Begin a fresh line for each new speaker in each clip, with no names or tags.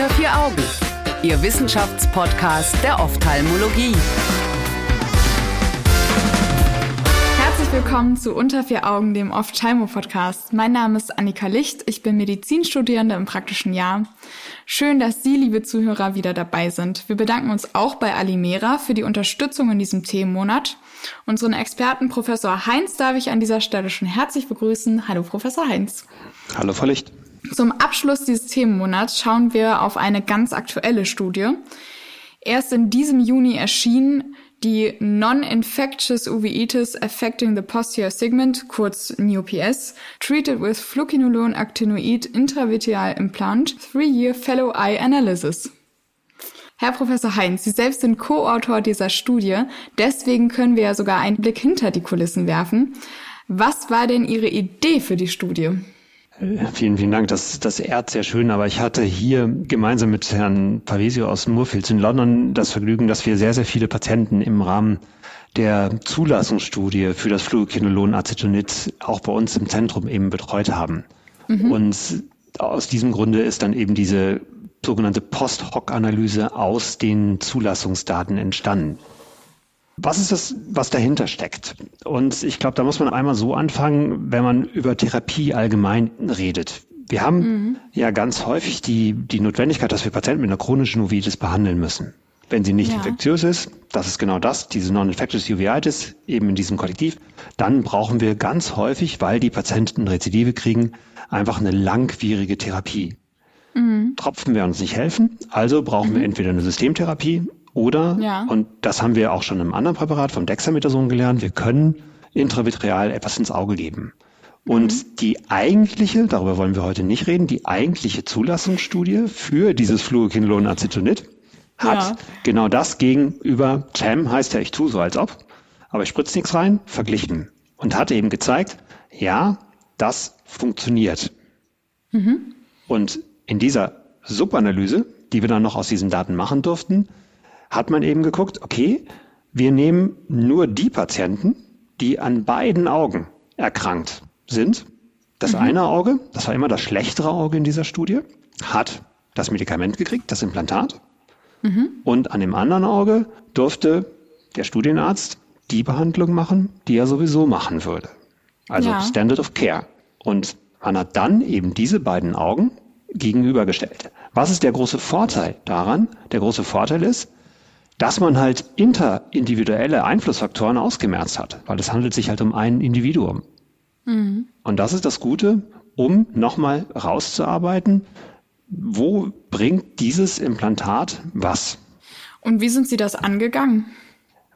Unter vier Augen, Ihr Wissenschaftspodcast der Ophthalmologie.
Herzlich willkommen zu Unter vier Augen, dem Ophthalmo-Podcast. Mein Name ist Annika Licht, ich bin Medizinstudierende im praktischen Jahr. Schön, dass Sie, liebe Zuhörer, wieder dabei sind. Wir bedanken uns auch bei Alimera für die Unterstützung in diesem Themenmonat. Unseren Experten Professor Heinz darf ich an dieser Stelle schon herzlich begrüßen. Hallo Professor Heinz.
Hallo Frau Licht.
Zum Abschluss dieses Themenmonats schauen wir auf eine ganz aktuelle Studie. Erst in diesem Juni erschien die Non-Infectious Uveitis Affecting the Posterior Segment, kurz NUPS, Treated with Fluocinolone Actinoid Intravitreal Implant, Three-Year Fellow Eye Analysis. Herr Professor Heinz, Sie selbst sind Co-Autor dieser Studie, deswegen können wir ja sogar einen Blick hinter die Kulissen werfen. Was war denn Ihre Idee für die Studie?
Vielen, vielen Dank. Das, das ehrt sehr schön. Aber ich hatte hier gemeinsam mit Herrn Pavesio aus Moorfields in London das Vergnügen, dass wir sehr, sehr viele Patienten im Rahmen der Zulassungsstudie für das Fluokinolon Acetonid auch bei uns im Zentrum eben betreut haben. Mhm. Und aus diesem Grunde ist dann eben diese sogenannte Post-Hoc-Analyse aus den Zulassungsdaten entstanden. Was ist das, was dahinter steckt? Und ich glaube, da muss man einmal so anfangen, wenn man über Therapie allgemein redet. Wir haben mhm. ja ganz häufig die, die Notwendigkeit, dass wir Patienten mit einer chronischen Uveitis behandeln müssen. Wenn sie nicht ja. infektiös ist, das ist genau das, diese Non-Infectious Uveitis, eben in diesem Kollektiv, dann brauchen wir ganz häufig, weil die Patienten Rezidive kriegen, einfach eine langwierige Therapie. Mhm. Tropfen werden uns nicht helfen, also brauchen mhm. wir entweder eine Systemtherapie oder, ja. und das haben wir auch schon im anderen Präparat vom Dexamethason gelernt, wir können intravitreal etwas ins Auge geben. Und mhm. die eigentliche, darüber wollen wir heute nicht reden, die eigentliche Zulassungsstudie für dieses Fluokinolonacetonid hat ja. genau das gegenüber CHAM, heißt ja, ich tue so als ob, aber ich spritze nichts rein, verglichen. Und hat eben gezeigt, ja, das funktioniert. Mhm. Und in dieser Subanalyse, die wir dann noch aus diesen Daten machen durften, hat man eben geguckt, okay, wir nehmen nur die Patienten, die an beiden Augen erkrankt sind. Das mhm. eine Auge, das war immer das schlechtere Auge in dieser Studie, hat das Medikament gekriegt, das Implantat. Mhm. Und an dem anderen Auge durfte der Studienarzt die Behandlung machen, die er sowieso machen würde. Also ja. Standard of Care. Und man hat dann eben diese beiden Augen gegenübergestellt. Was ist der große Vorteil daran? Der große Vorteil ist, dass man halt interindividuelle Einflussfaktoren ausgemerzt hat, weil es handelt sich halt um ein Individuum. Mhm. Und das ist das Gute, um nochmal rauszuarbeiten, wo bringt dieses Implantat was?
Und wie sind Sie das angegangen?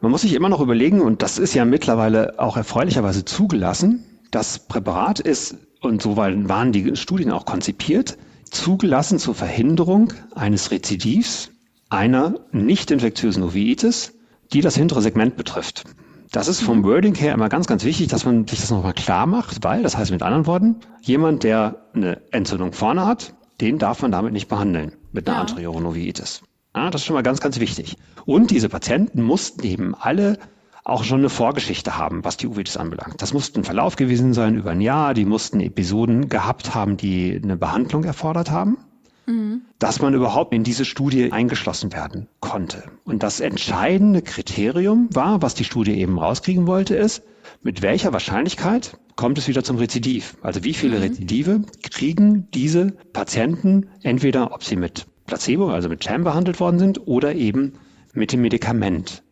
Man muss sich immer noch überlegen, und das ist ja mittlerweile auch erfreulicherweise zugelassen, das Präparat ist, und so waren die Studien auch konzipiert, zugelassen zur Verhinderung eines Rezidivs einer nicht infektiösen Uveitis, die das hintere Segment betrifft. Das ist vom Wording her immer ganz, ganz wichtig, dass man sich das nochmal klar macht, weil, das heißt mit anderen Worten, jemand, der eine Entzündung vorne hat, den darf man damit nicht behandeln mit einer ja. anterioren Uveitis. Ja, das ist schon mal ganz, ganz wichtig. Und diese Patienten mussten eben alle auch schon eine Vorgeschichte haben, was die Uveitis anbelangt. Das musste ein Verlauf gewesen sein über ein Jahr, die mussten Episoden gehabt haben, die eine Behandlung erfordert haben mhm. dass man überhaupt in diese Studie eingeschlossen werden konnte. Und das entscheidende Kriterium war, was die Studie eben rauskriegen wollte, ist, mit welcher Wahrscheinlichkeit kommt es wieder zum Rezidiv? Also wie viele mhm. Rezidive kriegen diese Patienten entweder, ob sie mit Placebo, also mit Sham behandelt worden sind oder eben mit dem Medikament.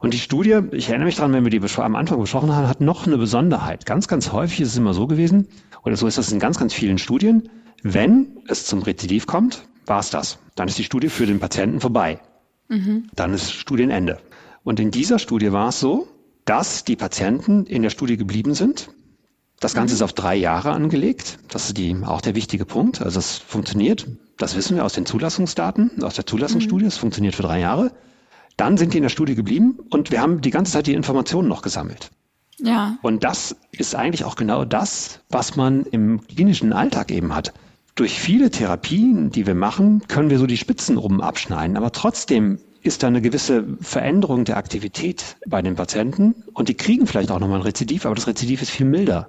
Und die Studie, ich erinnere mich daran, wenn wir die am Anfang besprochen haben, hat noch eine Besonderheit. Ganz, ganz häufig ist es immer so gewesen, oder so ist das in ganz, ganz vielen Studien, wenn es zum Rezidiv kommt, war es das. Dann ist die Studie für den Patienten vorbei. Mhm. Dann ist Studienende. Und in dieser Studie war es so, dass die Patienten in der Studie geblieben sind. Das Ganze mhm. ist auf drei Jahre angelegt. Das ist die, auch der wichtige Punkt. Also es funktioniert. Das wissen wir aus den Zulassungsdaten, aus der Zulassungsstudie. Mhm. Es funktioniert für drei Jahre. Dann sind die in der Studie geblieben und wir haben die ganze Zeit die Informationen noch gesammelt. Ja. Und das ist eigentlich auch genau das, was man im klinischen Alltag eben hat durch viele Therapien, die wir machen, können wir so die Spitzen oben abschneiden. Aber trotzdem ist da eine gewisse Veränderung der Aktivität bei den Patienten und die kriegen vielleicht auch nochmal ein Rezidiv, aber das Rezidiv ist viel milder.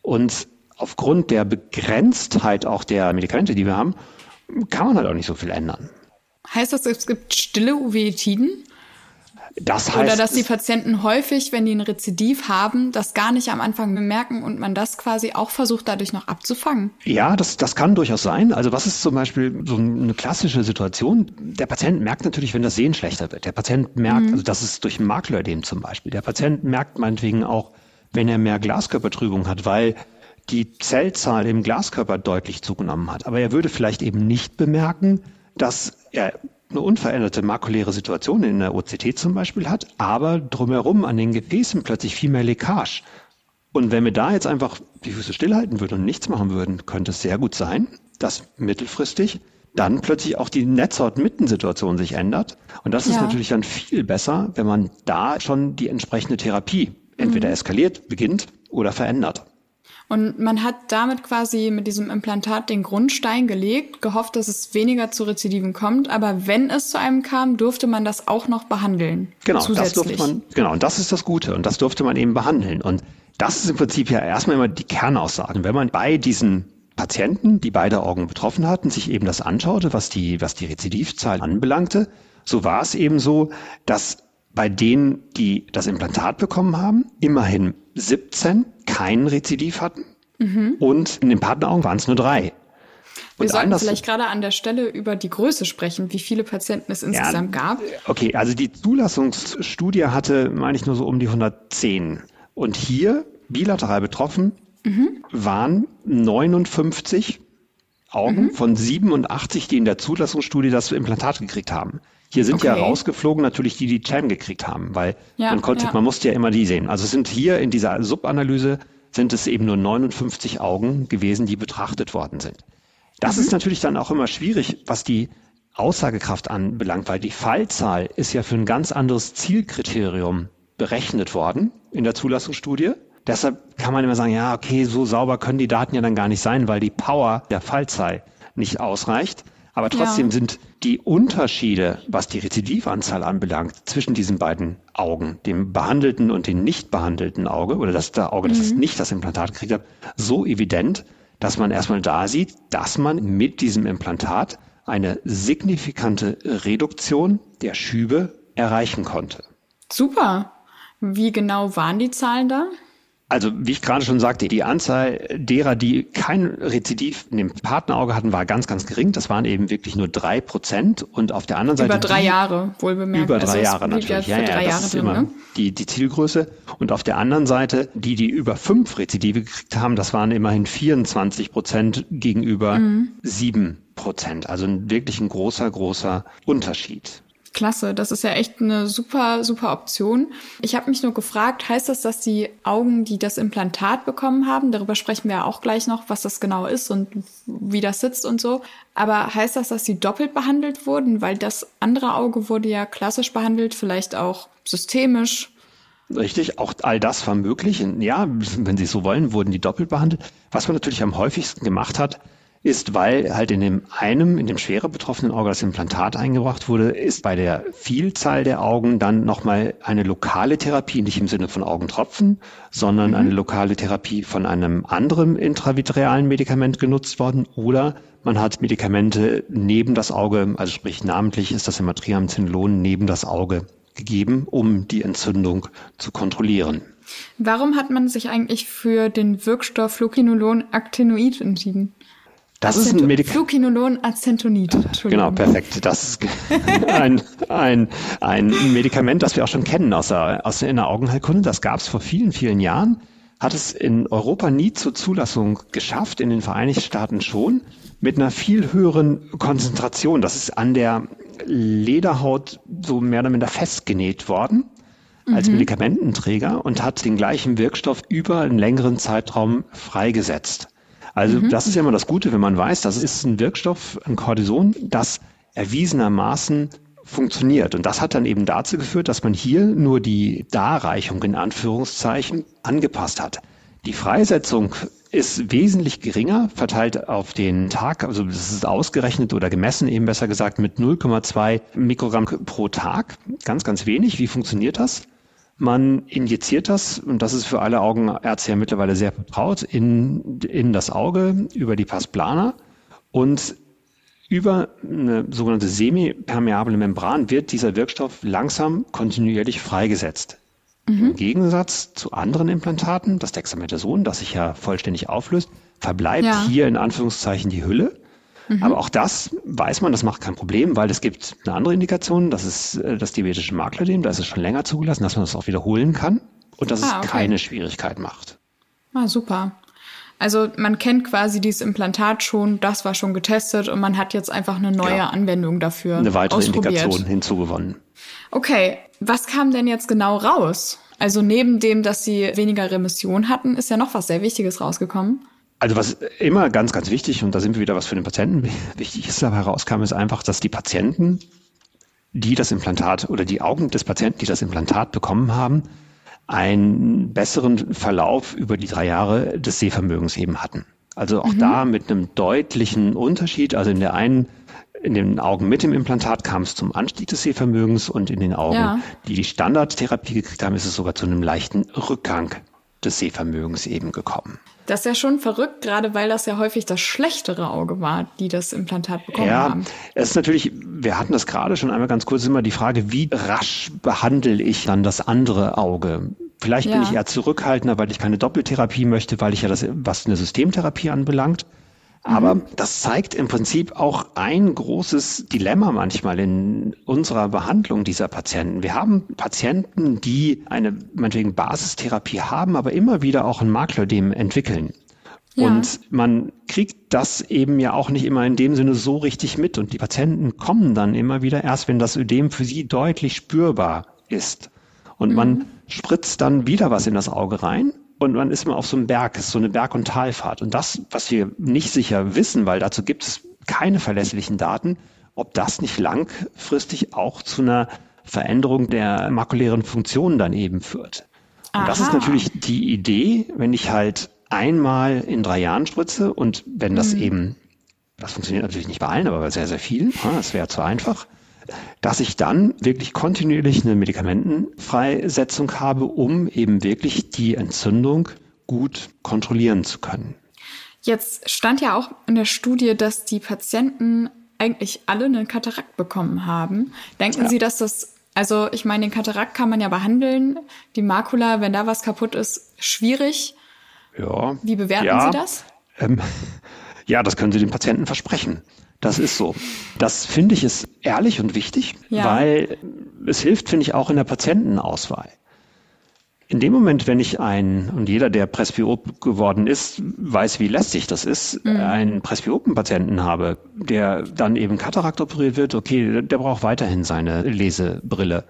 Und aufgrund der Begrenztheit auch der Medikamente, die wir haben, kann man halt auch nicht so viel ändern.
Heißt das, es gibt stille Uveetiden?
Das heißt,
Oder dass die Patienten häufig, wenn die ein Rezidiv haben, das gar nicht am Anfang bemerken und man das quasi auch versucht, dadurch noch abzufangen?
Ja, das, das kann durchaus sein. Also was ist zum Beispiel so eine klassische Situation? Der Patient merkt natürlich, wenn das Sehen schlechter wird. Der Patient merkt, mhm. also das ist durch Makelödem zum Beispiel. Der Patient merkt meinetwegen auch, wenn er mehr Glaskörpertrübung hat, weil die Zellzahl im Glaskörper deutlich zugenommen hat. Aber er würde vielleicht eben nicht bemerken, dass er eine unveränderte makuläre Situation in der OCT zum Beispiel hat, aber drumherum an den Gefäßen plötzlich viel mehr Leckage. Und wenn wir da jetzt einfach die Füße stillhalten würden und nichts machen würden, könnte es sehr gut sein, dass mittelfristig dann plötzlich auch die Netzhaut-Mittensituation sich ändert. Und das ist natürlich dann viel besser, wenn man da schon die entsprechende Therapie entweder mhm. eskaliert, beginnt oder verändert.
Und man hat damit quasi mit diesem Implantat den Grundstein gelegt, gehofft, dass es weniger zu Rezidiven kommt. Aber wenn es zu einem kam, durfte man das auch noch behandeln.
Genau, zusätzlich. das durfte man, genau, und das ist das Gute. Und das durfte man eben behandeln. Und das ist im Prinzip ja erstmal immer die Kernaussage. Wenn man bei diesen Patienten, die beide Augen betroffen hatten, sich eben das anschaute, was die, was die Rezidivzahl anbelangte, so war es eben so, dass bei denen, die das Implantat bekommen haben, immerhin 17 kein Rezidiv hatten mhm. und in den Partneraugen waren es nur drei.
Wir und sollten vielleicht gerade an der Stelle über die Größe sprechen, wie viele Patienten es insgesamt ja, gab.
Okay, also die Zulassungsstudie hatte, meine ich, nur so um die 110. Und hier, bilateral betroffen, mhm. waren 59 Augen mhm. von 87, die in der Zulassungsstudie das Implantat gekriegt haben. Hier sind okay. ja rausgeflogen natürlich die, die Chan gekriegt haben, weil ja, man konnte, ja. man musste ja immer die sehen. Also es sind hier in dieser Subanalyse sind es eben nur 59 Augen gewesen, die betrachtet worden sind. Das mhm. ist natürlich dann auch immer schwierig, was die Aussagekraft anbelangt, weil die Fallzahl ist ja für ein ganz anderes Zielkriterium berechnet worden in der Zulassungsstudie. Deshalb kann man immer sagen, ja, okay, so sauber können die Daten ja dann gar nicht sein, weil die Power der Fallzahl nicht ausreicht. Aber trotzdem ja. sind die Unterschiede, was die Rezidivanzahl anbelangt, zwischen diesen beiden Augen, dem behandelten und dem nicht behandelten Auge, oder das der Auge, mhm. das nicht das Implantat gekriegt hat, so evident, dass man erstmal da sieht, dass man mit diesem Implantat eine signifikante Reduktion der Schübe erreichen konnte.
Super. Wie genau waren die Zahlen da?
Also wie ich gerade schon sagte, die Anzahl derer, die kein Rezidiv in dem Partnerauge hatten, war ganz, ganz gering. Das waren eben wirklich nur drei Prozent. Und auf der anderen Seite
über drei Jahre wohl bemerkt.
Über drei also Jahre natürlich. Ja, ja, das Jahre ist drin, immer ne? die die Zielgröße. Und auf der anderen Seite die, die über fünf Rezidive gekriegt haben, das waren immerhin 24 Prozent gegenüber mhm. sieben mhm. Prozent. Also wirklich ein großer, großer Unterschied.
Klasse, das ist ja echt eine super, super Option. Ich habe mich nur gefragt, heißt das, dass die Augen, die das Implantat bekommen haben, darüber sprechen wir ja auch gleich noch, was das genau ist und wie das sitzt und so, aber heißt das, dass sie doppelt behandelt wurden, weil das andere Auge wurde ja klassisch behandelt, vielleicht auch systemisch?
Richtig, auch all das war möglich. Ja, wenn Sie so wollen, wurden die doppelt behandelt. Was man natürlich am häufigsten gemacht hat, ist, weil halt in dem einem, in dem schwerer betroffenen Auge das Implantat eingebracht wurde, ist bei der Vielzahl der Augen dann nochmal eine lokale Therapie, nicht im Sinne von Augentropfen, sondern mhm. eine lokale Therapie von einem anderen intravitrealen Medikament genutzt worden oder man hat Medikamente neben das Auge, also sprich namentlich ist das Triamcinolon neben das Auge gegeben, um die Entzündung zu kontrollieren.
Warum hat man sich eigentlich für den Wirkstoff Fluocinolon Actinoid entschieden?
Das Acento ist ein Medikament.
Flukinolon Acetonid.
Genau, perfekt. Das ist ein, ein, ein Medikament, das wir auch schon kennen aus der, aus der, in der Augenheilkunde. Das gab es vor vielen, vielen Jahren. Hat es in Europa nie zur Zulassung geschafft, in den Vereinigten Staaten schon, mit einer viel höheren Konzentration. Das ist an der Lederhaut so mehr oder minder festgenäht worden als mhm. Medikamententräger und hat den gleichen Wirkstoff über einen längeren Zeitraum freigesetzt. Also mhm. das ist ja immer das Gute, wenn man weiß, das ist ein Wirkstoff, ein Cortison, das erwiesenermaßen funktioniert. Und das hat dann eben dazu geführt, dass man hier nur die Darreichung in Anführungszeichen angepasst hat. Die Freisetzung ist wesentlich geringer, verteilt auf den Tag, also das ist ausgerechnet oder gemessen eben besser gesagt mit 0,2 Mikrogramm pro Tag. Ganz, ganz wenig. Wie funktioniert das? Man injiziert das, und das ist für alle Augenärzte ja mittlerweile sehr vertraut, in, in das Auge über die Pars plana und über eine sogenannte semipermeable Membran wird dieser Wirkstoff langsam kontinuierlich freigesetzt. Mhm. Im Gegensatz zu anderen Implantaten, das Dexamethason, das sich ja vollständig auflöst, verbleibt ja. hier in Anführungszeichen die Hülle. Mhm. Aber auch das weiß man, das macht kein Problem, weil es gibt eine andere Indikation, das ist äh, das diabetische Maklödem, da ist es schon länger zugelassen, dass man das auch wiederholen kann und dass ah, es keine Schwierigkeit macht.
Ah, super. Also man kennt quasi dieses Implantat schon, das war schon getestet und man hat jetzt einfach eine neue ja. Anwendung dafür.
Eine weitere Indikation hinzugewonnen.
Okay, was kam denn jetzt genau raus? Also neben dem, dass sie weniger Remission hatten, ist ja noch was sehr Wichtiges rausgekommen.
Also was immer ganz, ganz wichtig, und da sind wir wieder, was für den Patienten wichtig ist, dabei herauskam, ist einfach, dass die Patienten, die das Implantat oder die Augen des Patienten, die das Implantat bekommen haben, einen besseren Verlauf über die drei Jahre des Sehvermögens eben hatten. Also auch mhm. da mit einem deutlichen Unterschied. Also in der einen, in den Augen mit dem Implantat kam es zum Anstieg des Sehvermögens und in den Augen, ja. die die Standardtherapie gekriegt haben, ist es sogar zu einem leichten Rückgang des Sehvermögens eben gekommen.
Das ist ja schon verrückt, gerade weil das ja häufig das schlechtere Auge war, die das Implantat bekommen ja, haben. Ja,
es ist natürlich, wir hatten das gerade schon einmal ganz kurz, immer die Frage, wie rasch behandle ich dann das andere Auge? Vielleicht ja. bin ich eher zurückhaltender, weil ich keine Doppeltherapie möchte, weil ich ja das, was eine Systemtherapie anbelangt, aber mhm. das zeigt im Prinzip auch ein großes Dilemma manchmal in unserer Behandlung dieser Patienten. Wir haben Patienten, die eine meinetwegen Basistherapie haben, aber immer wieder auch ein Maklödem entwickeln. Ja. Und man kriegt das eben ja auch nicht immer in dem Sinne so richtig mit. Und die Patienten kommen dann immer wieder erst, wenn das Ödem für sie deutlich spürbar ist. Und mhm. man spritzt dann wieder was in das Auge rein und man ist immer auf so einem Berg, ist so eine Berg- und Talfahrt. Und das, was wir nicht sicher wissen, weil dazu gibt es keine verlässlichen Daten, ob das nicht langfristig auch zu einer Veränderung der makulären Funktion dann eben führt. Und Aha. das ist natürlich die Idee, wenn ich halt einmal in drei Jahren spritze und wenn das mhm. eben, das funktioniert natürlich nicht bei allen, aber bei sehr, sehr vielen, das wäre zu einfach, dass ich dann wirklich kontinuierlich eine Medikamentenfreisetzung habe, um eben wirklich die Entzündung gut kontrollieren zu können.
Jetzt stand ja auch in der Studie, dass die Patienten eigentlich alle einen Katarakt bekommen haben. Denken ja. Sie, dass das, also ich meine, den Katarakt kann man ja behandeln, die Makula, wenn da was kaputt ist, schwierig.
Ja.
Wie bewerten ja. Sie das? Ähm,
ja, das können Sie den Patienten versprechen. Das ist so. Das finde ich ist ehrlich und wichtig, ja. weil es hilft, finde ich, auch in der Patientenauswahl. In dem Moment, wenn ich ein, und jeder, der Presbyop geworden ist, weiß, wie lästig das ist, mhm. einen Presbyopen-Patienten habe, der dann eben Katarakt operiert wird, okay, der braucht weiterhin seine Lesebrille.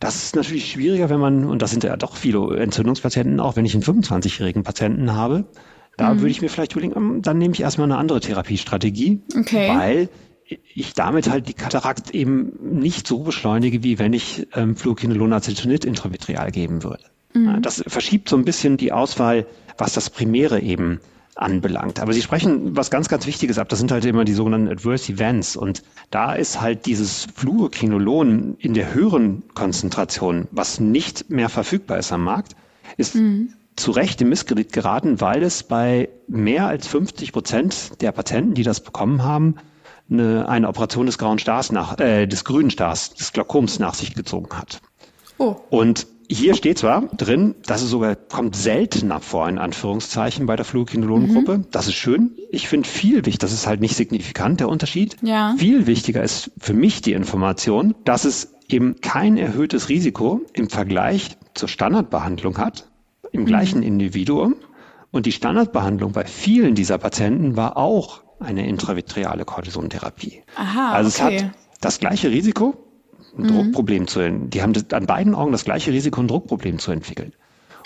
Das ist natürlich schwieriger, wenn man, und das sind ja doch viele Entzündungspatienten, auch wenn ich einen 25-jährigen Patienten habe, da mhm. würde ich mir vielleicht überlegen, ähm, dann nehme ich erstmal eine andere Therapiestrategie, okay. weil ich damit halt die Katarakt eben nicht so beschleunige, wie wenn ich ähm, Fluokinolonacetonid intravitreal geben würde. Mhm. Das verschiebt so ein bisschen die Auswahl, was das Primäre eben anbelangt. Aber Sie sprechen was ganz, ganz Wichtiges ab. Das sind halt immer die sogenannten Adverse Events. Und da ist halt dieses Fluokinolon in der höheren Konzentration, was nicht mehr verfügbar ist am Markt, ist mhm zu Recht im Misskredit geraten, weil es bei mehr als 50 Prozent der Patienten, die das bekommen haben, eine, eine Operation des grauen Stars nach, äh, des grünen Stars, des Glaukoms nach sich gezogen hat. Oh. Und hier steht zwar drin, dass es sogar kommt seltener vor, in Anführungszeichen, bei der Fluokinolongruppe. Mhm. Das ist schön. Ich finde viel wichtig, das ist halt nicht signifikant, der Unterschied. Ja. Viel wichtiger ist für mich die Information, dass es eben kein erhöhtes Risiko im Vergleich zur Standardbehandlung hat, im mhm. gleichen Individuum. Und die Standardbehandlung bei vielen dieser Patienten war auch eine intravitreale Cortisontherapie. Aha, also es okay. hat das gleiche Risiko, ein mhm. Druckproblem zu entwickeln. Die haben an beiden Augen das gleiche Risiko, ein Druckproblem zu entwickeln.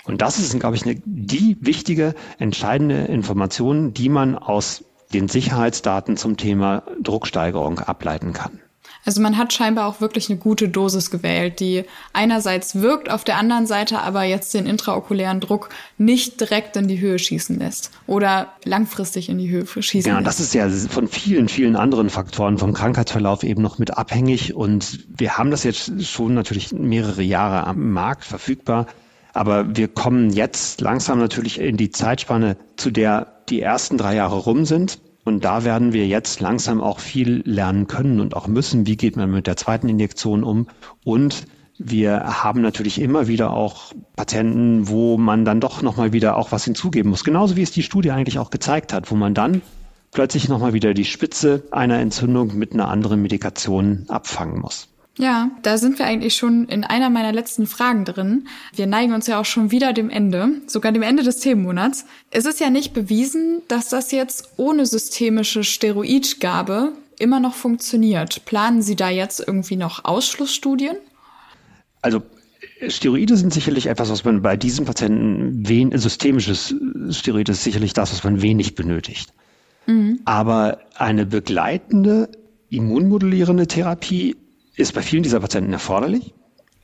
Und das ist, glaube ich, eine, die wichtige, entscheidende Information, die man aus den Sicherheitsdaten zum Thema Drucksteigerung ableiten kann.
Also man hat scheinbar auch wirklich eine gute Dosis gewählt, die einerseits wirkt, auf der anderen Seite aber jetzt den intraokulären Druck nicht direkt in die Höhe schießen lässt oder langfristig in die Höhe schießen
ja,
lässt.
Ja, das ist ja von vielen, vielen anderen Faktoren vom Krankheitsverlauf eben noch mit abhängig und wir haben das jetzt schon natürlich mehrere Jahre am Markt verfügbar. Aber wir kommen jetzt langsam natürlich in die Zeitspanne, zu der die ersten drei Jahre rum sind. Und da werden wir jetzt langsam auch viel lernen können und auch müssen. Wie geht man mit der zweiten Injektion um? Und wir haben natürlich immer wieder auch Patienten, wo man dann doch nochmal wieder auch was hinzugeben muss. Genauso wie es die Studie eigentlich auch gezeigt hat, wo man dann plötzlich nochmal wieder die Spitze einer Entzündung mit einer anderen Medikation abfangen muss.
Ja, da sind wir eigentlich schon in einer meiner letzten Fragen drin. Wir neigen uns ja auch schon wieder dem Ende, sogar dem Ende des Themenmonats. Es ist ja nicht bewiesen, dass das jetzt ohne systemische Steroidgabe immer noch funktioniert. Planen Sie da jetzt irgendwie noch Ausschlussstudien?
Also Steroide sind sicherlich etwas, was man bei diesen Patienten wen systemisches Steroid ist sicherlich das, was man wenig benötigt. Mhm. Aber eine begleitende immunmodulierende Therapie ist bei vielen dieser Patienten erforderlich.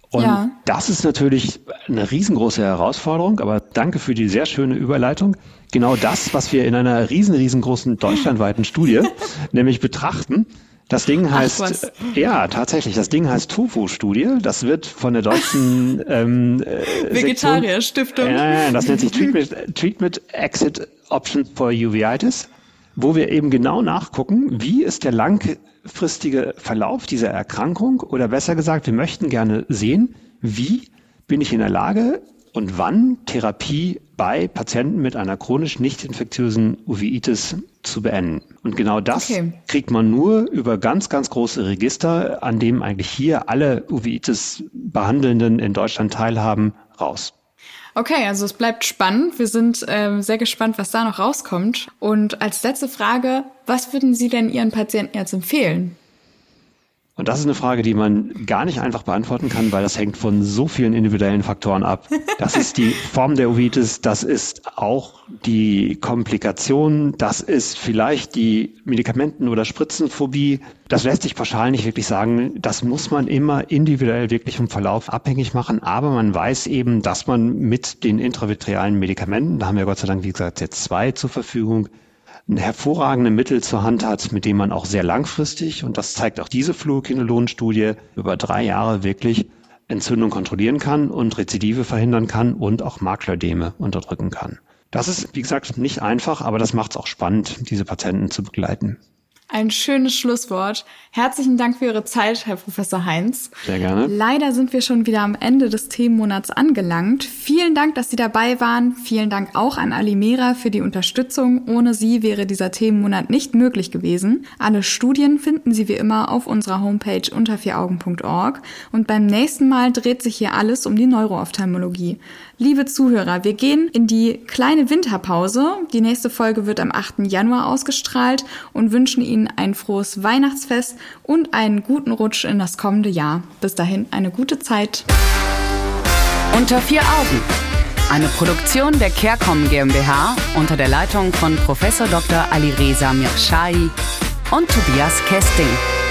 Und ja. das ist natürlich eine riesengroße Herausforderung, aber danke für die sehr schöne Überleitung. Genau das, was wir in einer riesen, riesengroßen deutschlandweiten Studie nämlich betrachten. Das Ding heißt, ja, tatsächlich, das Ding heißt Tofu-Studie. Das wird von der deutschen ähm,
äh, Vegetarier-Stiftung.
Ja, das nennt sich Treatment, Treatment Exit Option for Uveitis, wo wir eben genau nachgucken, wie ist der lang langfristige Verlauf dieser Erkrankung oder besser gesagt, wir möchten gerne sehen, wie bin ich in der Lage und wann Therapie bei Patienten mit einer chronisch nicht infektiösen Uveitis zu beenden. Und genau das okay. kriegt man nur über ganz, ganz große Register, an dem eigentlich hier alle Uveitis-Behandelnden in Deutschland teilhaben, raus.
Okay, also es bleibt spannend. Wir sind ähm, sehr gespannt, was da noch rauskommt. Und als letzte Frage, was würden Sie denn Ihren Patienten jetzt empfehlen?
Und das ist eine Frage, die man gar nicht einfach beantworten kann, weil das hängt von so vielen individuellen Faktoren ab. Das ist die Form der Uveitis, das ist auch die Komplikation, das ist vielleicht die Medikamenten- oder Spritzenphobie. Das lässt sich pauschal nicht wirklich sagen. Das muss man immer individuell wirklich vom Verlauf abhängig machen. Aber man weiß eben, dass man mit den intravitrealen Medikamenten, da haben wir Gott sei Dank, wie gesagt, jetzt zwei zur Verfügung, ein hervorragende Mittel zur Hand hat, mit dem man auch sehr langfristig, und das zeigt auch diese Fluokinolon-Studie, über drei Jahre wirklich Entzündung kontrollieren kann und Rezidive verhindern kann und auch Maklerödeme unterdrücken kann. Das ist, wie gesagt, nicht einfach, aber das macht es auch spannend, diese Patienten zu begleiten.
Ein schönes Schlusswort. Herzlichen Dank für Ihre Zeit, Herr Professor Heinz.
Sehr gerne.
Leider sind wir schon wieder am Ende des Themenmonats angelangt. Vielen Dank, dass Sie dabei waren. Vielen Dank auch an Alimera für die Unterstützung. Ohne Sie wäre dieser Themenmonat nicht möglich gewesen. Alle Studien finden Sie wie immer auf unserer Homepage unter vieraugen.org. Und beim nächsten Mal dreht sich hier alles um die Neuroophthalmologie. Liebe Zuhörer, wir gehen in die kleine Winterpause. Die nächste Folge wird am 8. Januar ausgestrahlt und wünschen Ihnen ein frohes Weihnachtsfest und einen guten Rutsch in das kommende Jahr. Bis dahin eine gute Zeit.
Unter vier Augen. Eine Produktion der CareCom GmbH unter der Leitung von Prof. Dr. Alireza Mirshahi und Tobias Kesting.